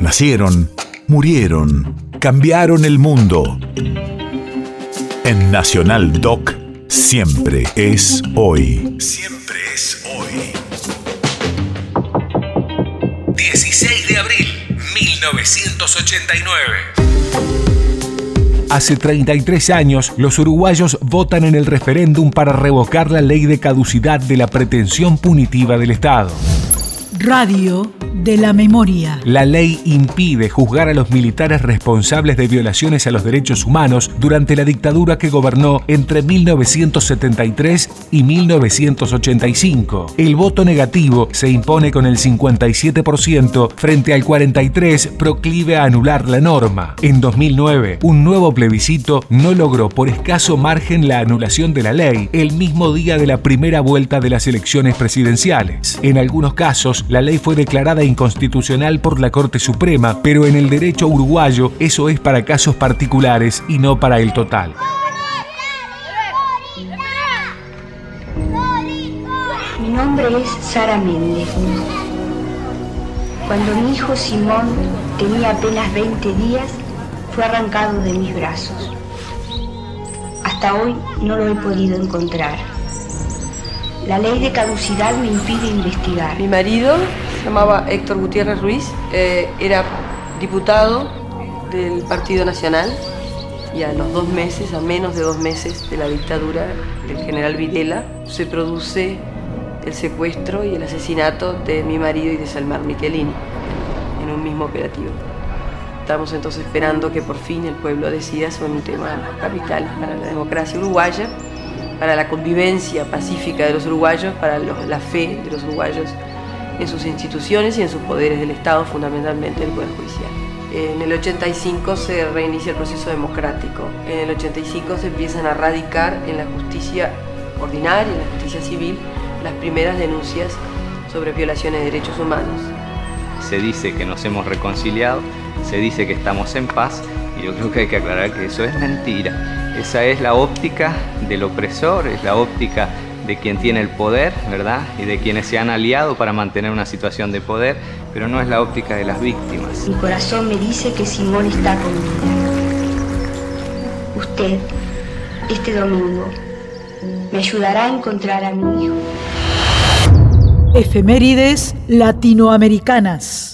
Nacieron, murieron, cambiaron el mundo. En Nacional Doc, siempre es hoy. Siempre es hoy. 16 de abril, 1989. Hace 33 años, los uruguayos votan en el referéndum para revocar la ley de caducidad de la pretensión punitiva del Estado. Radio de la memoria. La ley impide juzgar a los militares responsables de violaciones a los derechos humanos durante la dictadura que gobernó entre 1973 y 1985. El voto negativo se impone con el 57% frente al 43% proclive a anular la norma. En 2009, un nuevo plebiscito no logró por escaso margen la anulación de la ley el mismo día de la primera vuelta de las elecciones presidenciales. En algunos casos, la ley fue declarada inconstitucional por la Corte Suprema, pero en el derecho uruguayo eso es para casos particulares y no para el total. Mi nombre es Sara Méndez. Cuando mi hijo Simón tenía apenas 20 días, fue arrancado de mis brazos. Hasta hoy no lo he podido encontrar. La ley de caducidad me impide investigar. Mi marido se llamaba Héctor Gutiérrez Ruiz, eh, era diputado del Partido Nacional y a los dos meses, a menos de dos meses de la dictadura del general Videla, se produce el secuestro y el asesinato de mi marido y de Salmar Michelini en un mismo operativo. Estamos entonces esperando que por fin el pueblo decida sobre un tema capital para la democracia uruguaya para la convivencia pacífica de los uruguayos, para la fe de los uruguayos en sus instituciones y en sus poderes del Estado, fundamentalmente el Poder Judicial. En el 85 se reinicia el proceso democrático. En el 85 se empiezan a radicar en la justicia ordinaria, en la justicia civil, las primeras denuncias sobre violaciones de derechos humanos. Se dice que nos hemos reconciliado, se dice que estamos en paz y yo creo que hay que aclarar que eso es mentira esa es la óptica del opresor, es la óptica de quien tiene el poder, ¿verdad? Y de quienes se han aliado para mantener una situación de poder, pero no es la óptica de las víctimas. Mi corazón me dice que Simón está conmigo. Usted, este domingo, me ayudará a encontrar a mi hijo. Efemérides latinoamericanas.